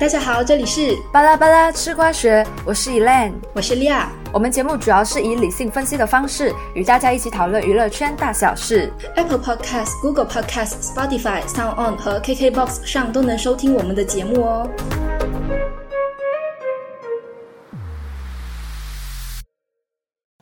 大家好，这里是巴拉巴拉吃瓜学，我是 Elaine，我是利亚。我们节目主要是以理性分析的方式，与大家一起讨论娱乐圈大小事。Apple Podcast、Google Podcast、Spotify、Sound On 和 KKBox 上都能收听我们的节目哦。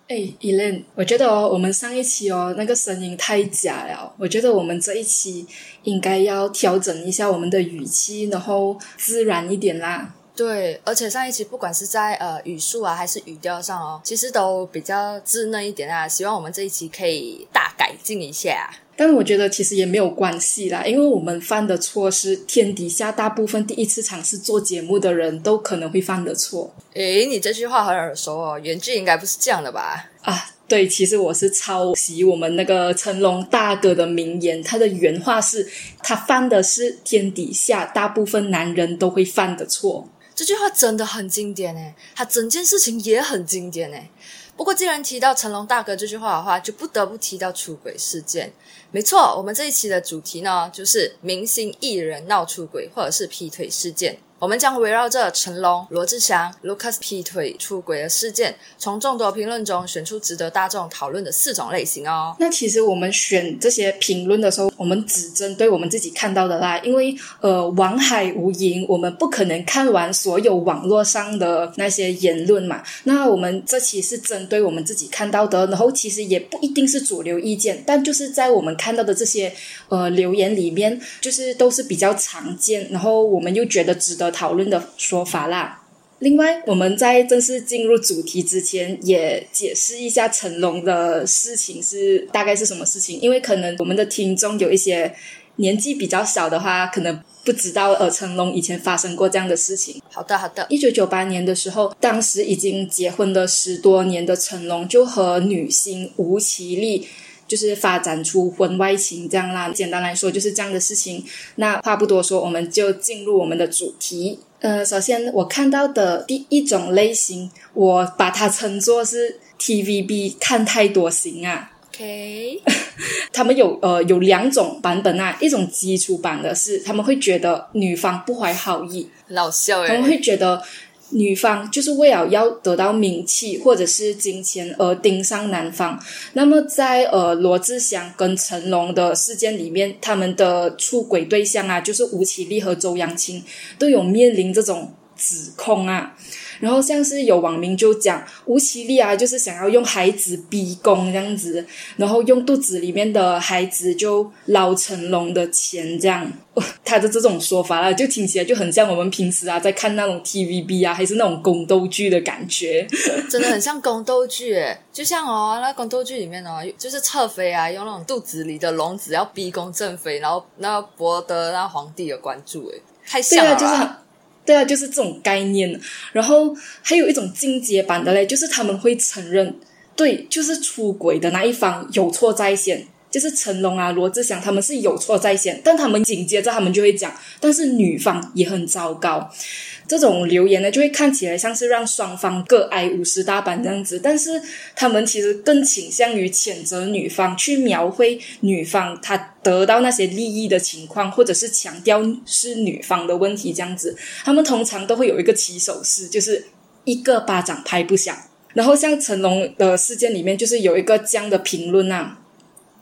哎，Elaine，我觉得哦，我们上一期哦那个声音太假了，我觉得我们这一期应该要调整一下我们的语气，然后自然一点啦。对，而且上一期不管是在呃语速啊，还是语调上哦，其实都比较稚嫩一点啊。希望我们这一期可以大改进一下。但我觉得其实也没有关系啦，因为我们犯的错是天底下大部分第一次尝试做节目的人都可能会犯的错。诶，你这句话很耳熟哦，原句应该不是这样的吧？啊，对，其实我是抄袭我们那个成龙大哥的名言，他的原话是：他犯的是天底下大部分男人都会犯的错。这句话真的很经典诶，他整件事情也很经典诶。不过既然提到成龙大哥这句话的话，就不得不提到出轨事件。没错，我们这一期的主题呢，就是明星艺人闹出轨或者是劈腿事件。我们将围绕着成龙、罗志祥、Lucas 劈腿出轨的事件，从众多评论中选出值得大众讨论的四种类型哦。那其实我们选这些评论的时候，我们只针对我们自己看到的啦，因为呃，网海无垠，我们不可能看完所有网络上的那些言论嘛。那我们这期是针对我们自己看到的，然后其实也不一定是主流意见，但就是在我们看到的这些呃留言里面，就是都是比较常见，然后我们又觉得值得。讨论的说法啦。另外，我们在正式进入主题之前，也解释一下成龙的事情是大概是什么事情。因为可能我们的听众有一些年纪比较小的话，可能不知道呃成龙以前发生过这样的事情。好的，好的。一九九八年的时候，当时已经结婚了十多年的成龙，就和女星吴绮莉。就是发展出婚外情这样啦，简单来说就是这样的事情。那话不多说，我们就进入我们的主题。呃，首先我看到的第一种类型，我把它称作是 TVB 看太多型啊。OK，他们有呃有两种版本啊，一种基础版的是他们会觉得女方不怀好意，老笑他们会觉得。女方就是为了要得到名气或者是金钱而盯上男方。那么在呃罗志祥跟成龙的事件里面，他们的出轨对象啊，就是吴绮莉和周扬青，都有面临这种指控啊。然后像是有网民就讲吴绮莉啊，就是想要用孩子逼宫这样子，然后用肚子里面的孩子就捞成龙的钱这样，他的这种说法啦，就听起来就很像我们平时啊在看那种 TVB 啊，还是那种宫斗剧的感觉，真的很像宫斗剧诶，就像哦，那宫斗剧里面哦，就是侧妃啊，用那种肚子里的龙子要逼宫正妃，然后那博得那皇帝的关注诶，太像了。对啊，就是对啊，就是这种概念。然后还有一种进阶版的嘞，就是他们会承认，对，就是出轨的那一方有错在先，就是成龙啊、罗志祥他们是有错在先，但他们紧接着他们就会讲，但是女方也很糟糕。这种留言呢，就会看起来像是让双方各挨五十大板这样子，但是他们其实更倾向于谴责女方，去描绘女方她得到那些利益的情况，或者是强调是女方的问题这样子。他们通常都会有一个起手式，就是一个巴掌拍不响。然后像成龙的事件里面，就是有一个这样的评论啊：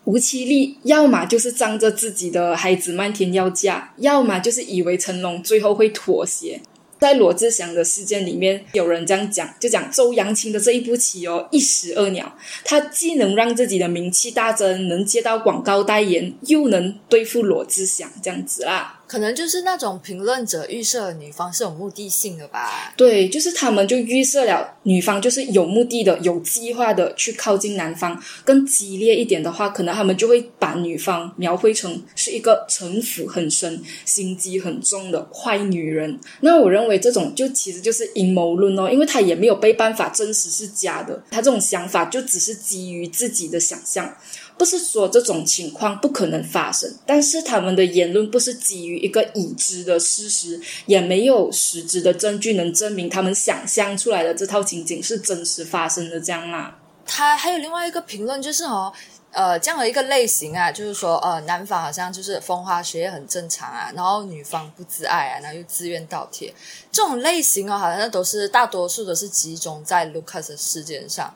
吴绮莉要么就是仗着自己的孩子漫天要嫁，要么就是以为成龙最后会妥协。在罗志祥的事件里面，有人这样讲，就讲周扬青的这一步棋哦，一石二鸟。他既能让自己的名气大增，能接到广告代言，又能对付罗志祥这样子啦。可能就是那种评论者预设女方是有目的性的吧？对，就是他们就预设了女方就是有目的的、有计划的去靠近男方。更激烈一点的话，可能他们就会把女方描绘成是一个城府很深、心机很重的坏女人。那我认为这种就其实就是阴谋论哦，因为他也没有被办法证实是假的，他这种想法就只是基于自己的想象。不是说这种情况不可能发生，但是他们的言论不是基于一个已知的事实，也没有实质的证据能证明他们想象出来的这套情景是真实发生的这样啦。他还有另外一个评论就是哦。呃这样的一个类型啊，就是说呃男方好像就是风花雪月很正常啊，然后女方不自爱啊，然后又自愿倒贴，这种类型哦，好像都是大多数都是集中在 Lucas 事件上。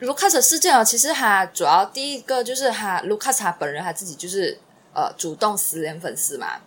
卢卡斯事件哦，其实他主要第一个就是他卢卡斯他本人他自己就是呃主动私联粉丝嘛，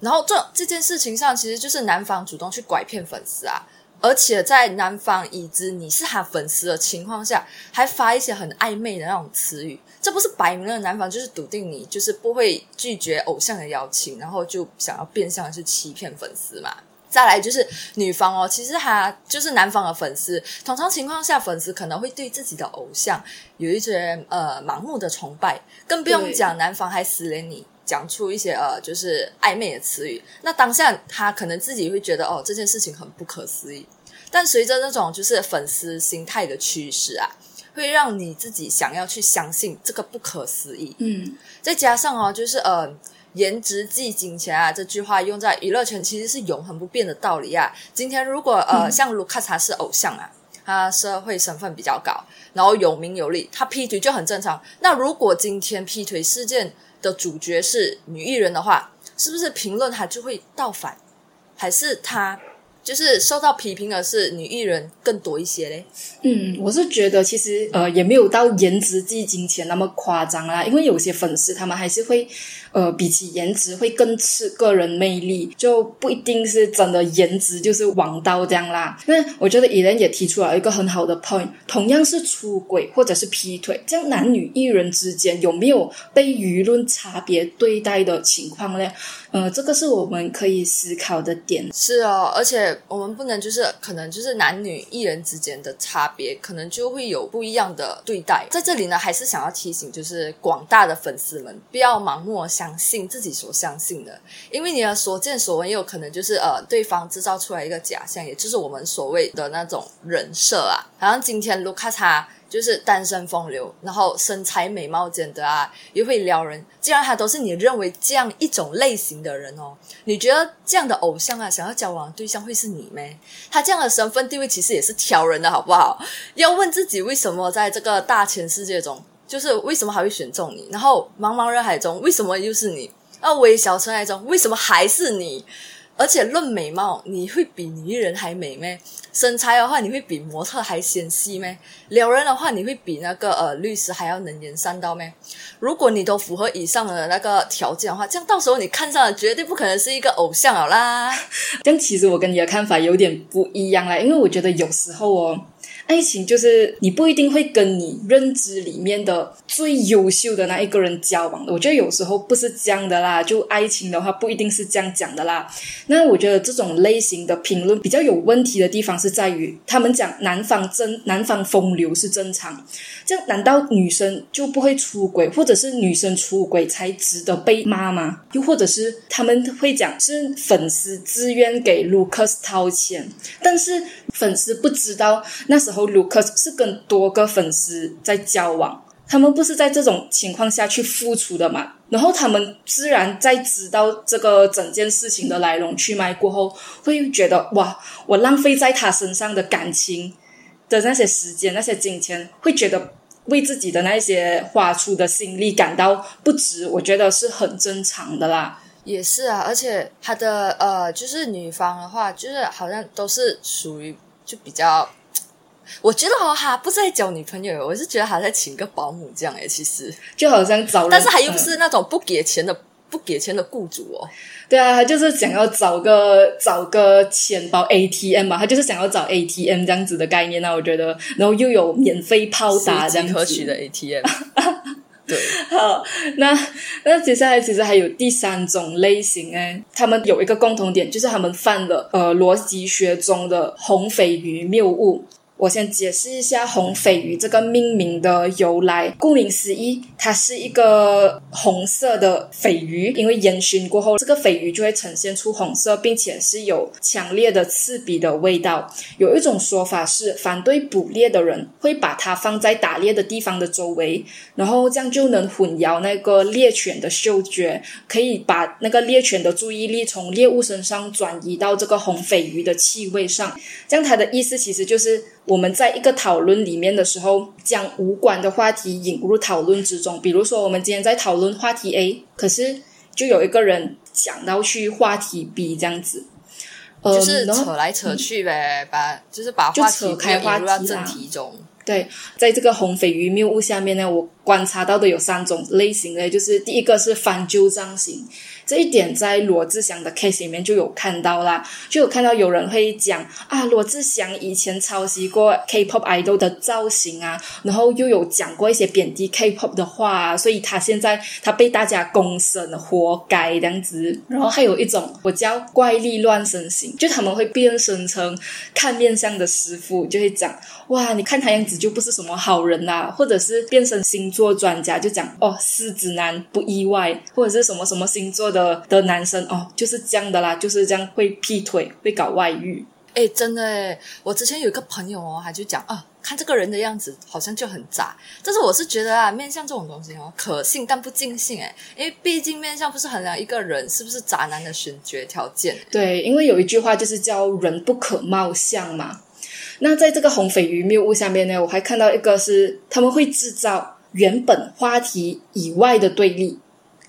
然后这这件事情上其实就是男方主动去拐骗粉丝啊。而且在男方已知你是他粉丝的情况下，还发一些很暧昧的那种词语，这不是摆明了男方就是笃定你就是不会拒绝偶像的邀请，然后就想要变相去欺骗粉丝嘛？再来就是女方哦，其实她就是男方的粉丝，通常情况下粉丝可能会对自己的偶像有一些呃盲目的崇拜，更不用讲男方还私连你，讲出一些呃就是暧昧的词语，那当下他可能自己会觉得哦这件事情很不可思议。但随着那种就是粉丝心态的趋势啊，会让你自己想要去相信这个不可思议。嗯，再加上哦，就是呃，颜值即金钱啊，这句话用在娱乐圈其实是永恒不变的道理啊。今天如果呃，像卢卡查是偶像啊，他社会身份比较高，然后有名有利，他劈腿就很正常。那如果今天劈腿事件的主角是女艺人的话，是不是评论他就会倒反？还是他？就是受到批评的是女艺人更多一些嘞。嗯，我是觉得其实呃也没有到颜值即金钱那么夸张啦，因为有些粉丝他们还是会呃比起颜值会更吃个人魅力，就不一定是真的颜值就是王道这样啦。那我觉得伊人也提出了一个很好的 point，同样是出轨或者是劈腿，这样男女艺人之间有没有被舆论差别对待的情况呢？呃，这个是我们可以思考的点。是哦，而且我们不能就是可能就是男女艺人之间的差别，可能就会有不一样的对待。在这里呢，还是想要提醒，就是广大的粉丝们，不要盲目相信自己所相信的，因为你的所见所闻，也有可能就是呃，对方制造出来一个假象，也就是我们所谓的那种人设啊。好像今天卢卡查。就是单身风流，然后身材美貌兼得啊，又会撩人。既然他都是你认为这样一种类型的人哦，你觉得这样的偶像啊，想要交往的对象会是你咩？他这样的身份地位其实也是挑人的，好不好？要问自己为什么在这个大千世界中，就是为什么还会选中你？然后茫茫人海中，为什么又是你？那微小尘埃中，为什么还是你？而且论美貌，你会比女人还美咩？身材的话，你会比模特还纤细咩？撩人的话，你会比那个呃律师还要能言善道咩？如果你都符合以上的那个条件的话，这样到时候你看上的绝对不可能是一个偶像好啦。但其实我跟你的看法有点不一样啦，因为我觉得有时候哦。爱情就是你不一定会跟你认知里面的最优秀的那一个人交往的，我觉得有时候不是这样的啦。就爱情的话，不一定是这样讲的啦。那我觉得这种类型的评论比较有问题的地方是在于，他们讲男方真男方风流是正常，这样难道女生就不会出轨，或者是女生出轨才值得被骂吗？又或者是他们会讲是粉丝自愿给 Lucas 掏钱，但是粉丝不知道那时候。后卢克是跟多个粉丝在交往，他们不是在这种情况下去付出的嘛？然后他们自然在知道这个整件事情的来龙去脉过后，会觉得哇，我浪费在他身上的感情的那些时间、那些金钱，会觉得为自己的那些花出的心力感到不值。我觉得是很正常的啦。也是啊，而且他的呃，就是女方的话，就是好像都是属于就比较。我觉得哦，他不是在交女朋友，我是觉得他在请个保姆这样诶。其实就好像找，但是他又不是那种不给钱的、不给钱的雇主哦。对啊，他就是想要找个找个钱包 ATM 嘛，他就是想要找 ATM 这样子的概念啊。我觉得，然后又有免费泡打这样可取的 ATM。对，好，那那接下来其实还有第三种类型诶，他们有一个共同点，就是他们犯了呃逻辑学中的红鲱鱼谬误。我先解释一下红鲱鱼这个命名的由来。顾名思义，它是一个红色的鲱鱼，因为烟熏过后，这个鲱鱼就会呈现出红色，并且是有强烈的刺鼻的味道。有一种说法是，反对捕猎的人会把它放在打猎的地方的周围，然后这样就能混淆那个猎犬的嗅觉，可以把那个猎犬的注意力从猎物身上转移到这个红鲱鱼的气味上。这样它的意思其实就是。我们在一个讨论里面的时候，将无关的话题引入讨论之中。比如说，我们今天在讨论话题 A，可是就有一个人想到去话题 B 这样子，呃就是扯来扯去呗，把就是把话题开没有引入到话题啦正题中。对，在这个红鲱鱼谬误下面呢，我观察到的有三种类型的，就是第一个是翻旧账型，这一点在罗志祥的 case 里面就有看到啦，就有看到有人会讲啊，罗志祥以前抄袭过 K-pop idol 的造型啊，然后又有讲过一些贬低 K-pop 的话、啊，所以他现在他被大家公审，活该这样子。然后还有一种我叫怪力乱神型，就他们会变身成看面相的师傅，就会讲哇，你看他样子就不是什么好人呐、或者是变成星座专家，就讲哦，狮子男不意外，或者是什么什么星座的的男生哦，就是这样的啦，就是这样会劈腿，会搞外遇。哎，真的哎！我之前有一个朋友哦，他就讲啊，看这个人的样子好像就很渣。但是我是觉得啊，面相这种东西哦，可信但不尽信哎，因为毕竟面相不是衡量一个人是不是渣男的选角条件。对，因为有一句话就是叫“人不可貌相”嘛。那在这个红鲱鱼谬误下面呢，我还看到一个是他们会制造原本话题以外的对立，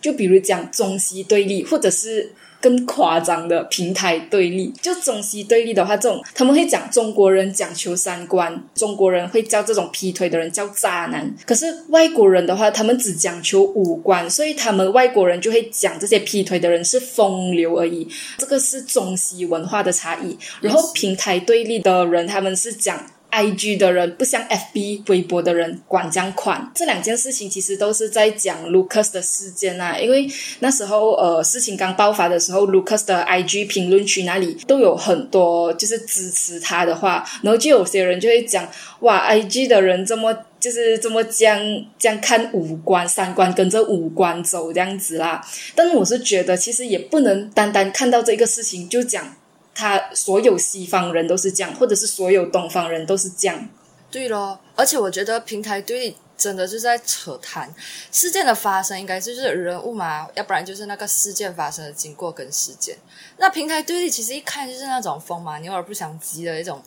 就比如讲中西对立，或者是更夸张的平台对立。就中西对立的话，这种他们会讲中国人讲求三观，中国人会叫这种劈腿的人叫渣男。可是外国人的话，他们只讲求五官，所以他们外国人就会讲这些劈腿的人是风流而已。这个是中西文化的差异。然后平台对立的人，他们是讲。I G 的人不像 F B 微博的人管这样宽，这两件事情其实都是在讲 Lucas 的事件啊。因为那时候呃事情刚爆发的时候，Lucas 的 I G 评论区那里都有很多就是支持他的话，然后就有些人就会讲哇，I G 的人这么就是这么将这样看五官三观跟着五官走这样子啦。但我是觉得其实也不能单单看到这个事情就讲。他所有西方人都是这样，或者是所有东方人都是这样。对咯，而且我觉得平台对立真的就是在扯谈事件的发生，应该就是人物嘛，要不然就是那个事件发生的经过跟事件。那平台对立其实一看就是那种风马牛耳不相及的一种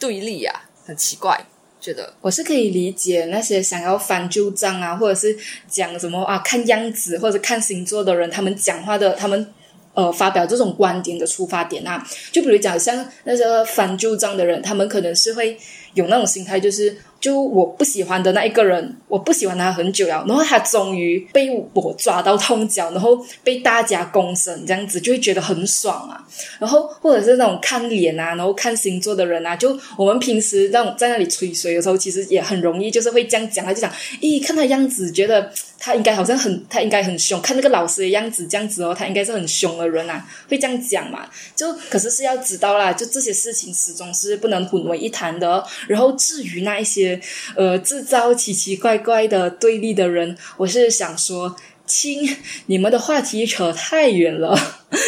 对立啊，很奇怪。觉得我是可以理解那些想要翻旧账啊，或者是讲什么啊看样子或者看星座的人，他们讲话的他们。呃，发表这种观点的出发点啊，就比如讲像那些翻旧账的人，他们可能是会有那种心态，就是就我不喜欢的那一个人，我不喜欢他很久了，然后他终于被我抓到痛脚，然后被大家公审，这样子就会觉得很爽啊。然后或者是那种看脸啊，然后看星座的人啊，就我们平时那种在那里吹水的时候，其实也很容易就是会这样讲，他就讲，咦，看他样子觉得。他应该好像很，他应该很凶。看那个老师的样子，这样子哦，他应该是很凶的人啊，会这样讲嘛？就可是是要知道啦，就这些事情始终是不能混为一谈的。然后至于那一些呃制造奇奇怪怪的对立的人，我是想说，亲，你们的话题扯太远了。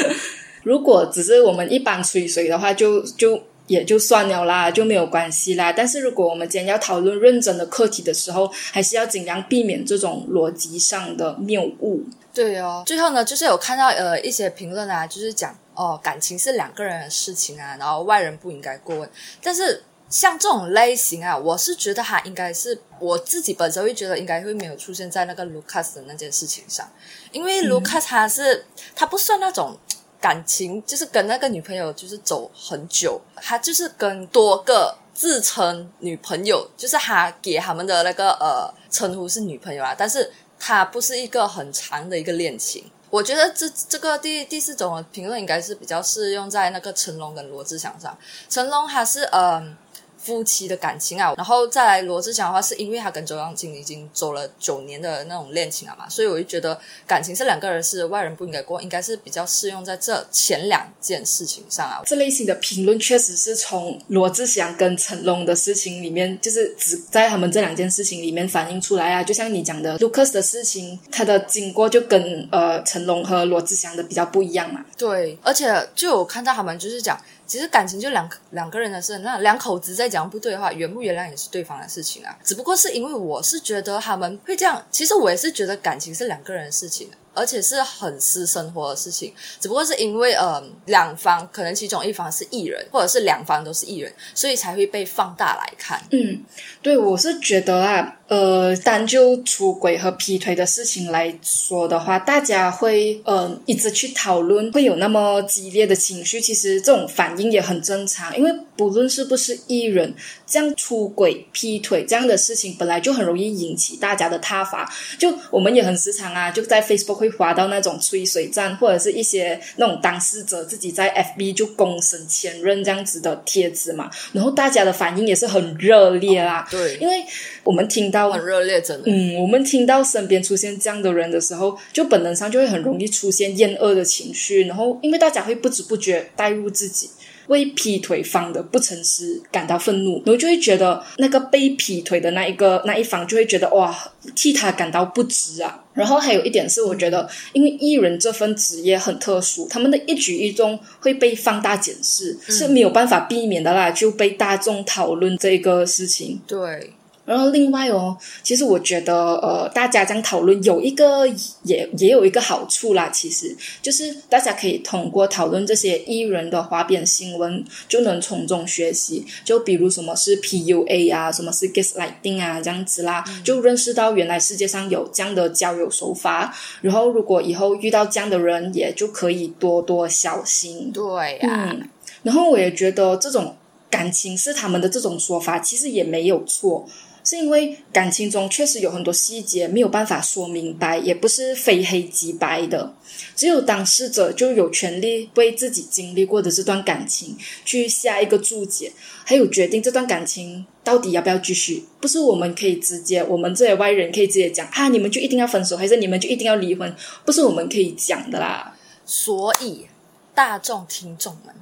如果只是我们一般吹水的话，就就。也就算了啦，就没有关系啦。但是如果我们今天要讨论认真的课题的时候，还是要尽量避免这种逻辑上的谬误。对哦，最后呢，就是有看到呃一些评论啊，就是讲哦感情是两个人的事情啊，然后外人不应该过问。但是像这种类型啊，我是觉得他应该是我自己本身会觉得应该会没有出现在那个卢卡斯的那件事情上，因为卢卡斯他是、他不算那种。感情就是跟那个女朋友就是走很久，他就是跟多个自称女朋友，就是他给他们的那个呃称呼是女朋友啊，但是他不是一个很长的一个恋情。我觉得这这个第第四种的评论应该是比较适用在那个成龙跟罗志祥上。成龙他是嗯。夫妻的感情啊，然后再来罗志祥的话，是因为他跟周扬青已经走了九年的那种恋情了嘛，所以我就觉得感情是两个人是外人不应该过，应该是比较适用在这前两件事情上啊。这类型的评论确实是从罗志祥跟成龙的事情里面，就是只在他们这两件事情里面反映出来啊。就像你讲的，Lucas 的事情，他的经过就跟呃成龙和罗志祥的比较不一样嘛。对，而且就有看到他们就是讲。其实感情就两两个人的事，那两口子在讲不对的话，原不原谅也是对方的事情啊。只不过是因为我是觉得他们会这样，其实我也是觉得感情是两个人的事情，而且是很私生活的事情。只不过是因为呃两方可能其中一方是艺人，或者是两方都是艺人，所以才会被放大来看。嗯，对，我是觉得啊，呃，单就出轨和劈腿的事情来说的话，大家会呃一直去讨论，会有那么激烈的情绪。其实这种反应也很正常，因为不论是不是艺人，这样出轨、劈腿这样的事情，本来就很容易引起大家的挞伐。就我们也很时常啊，就在 Facebook 会滑到那种吹水站，或者是一些那种当事者自己在 FB 就公审前任这样子的帖子嘛，然后大家的反应也是很热烈啦。对，因为我们听到很热烈，真的。嗯，我们听到身边出现这样的人的时候，就本能上就会很容易出现厌恶的情绪，然后因为大家会不知不觉带入自己。为劈腿方的不诚实感到愤怒，然后就会觉得那个被劈腿的那一个那一方就会觉得哇，替他感到不值啊。然后还有一点是，我觉得因为艺人这份职业很特殊，他们的一举一动会被放大检视，是没有办法避免的啦，就被大众讨论这个事情。对。然后另外哦，其实我觉得呃，大家这样讨论有一个也也有一个好处啦，其实就是大家可以通过讨论这些艺人的花边新闻，就能从中学习。就比如什么是 PUA 啊，什么是 Gaslighting 啊，这样子啦，就认识到原来世界上有这样的交友手法。然后如果以后遇到这样的人，也就可以多多小心。对呀。然后我也觉得这种感情是他们的这种说法，其实也没有错。是因为感情中确实有很多细节没有办法说明白，也不是非黑即白的。只有当事者就有权利为自己经历过的这段感情去下一个注解，还有决定这段感情到底要不要继续。不是我们可以直接，我们这些外人可以直接讲啊，你们就一定要分手，还是你们就一定要离婚？不是我们可以讲的啦。所以，大众听众们。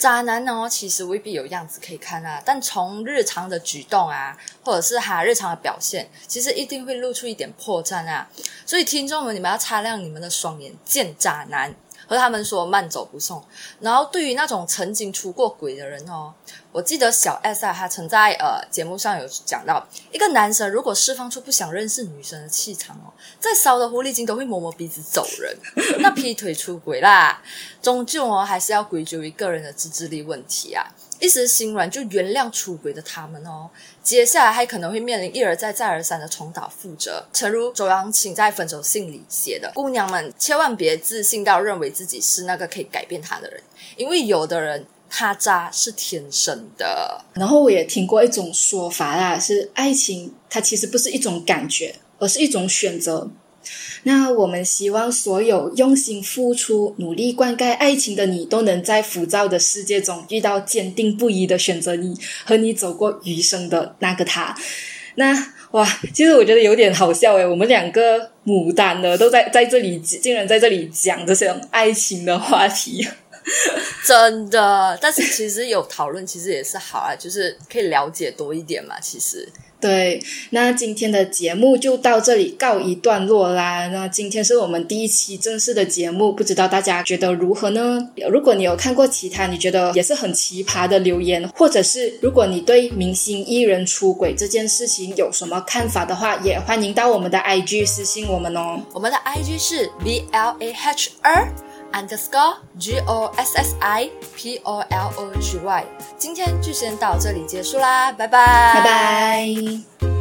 渣男哦，其实未必有样子可以看啊，但从日常的举动啊，或者是他日常的表现，其实一定会露出一点破绽啊。所以听众们，你们要擦亮你们的双眼，见渣男。和他们说慢走不送。然后对于那种曾经出过轨的人哦，我记得小 S 啊，他曾在呃节目上有讲到，一个男生如果释放出不想认识女生的气场哦，再骚的狐狸精都会摸摸鼻子走人。那劈腿出轨啦，终究哦还是要归咎于个人的自制力问题啊。一时心软就原谅出轨的他们哦，接下来还可能会面临一而再再而三的重蹈覆辙。诚如周扬青在分手信里写的：“姑娘们千万别自信到认为自己是那个可以改变他的人，因为有的人他渣是天生的。”然后我也听过一种说法啦，是爱情它其实不是一种感觉，而是一种选择。那我们希望所有用心付出、努力灌溉爱情的你，都能在浮躁的世界中遇到坚定不移的选择你和你走过余生的那个他。那哇，其实我觉得有点好笑诶，我们两个牡丹的都在在这里，竟然在这里讲这些爱情的话题，真的。但是其实有讨论，其实也是好啊，就是可以了解多一点嘛，其实。对，那今天的节目就到这里告一段落啦。那今天是我们第一期正式的节目，不知道大家觉得如何呢？如果你有看过其他你觉得也是很奇葩的留言，或者是如果你对明星艺人出轨这件事情有什么看法的话，也欢迎到我们的 IG 私信我们哦。我们的 IG 是 V L A H R underscore G O S S I P O L O G Y。今天就先到这里结束啦，拜拜，拜拜。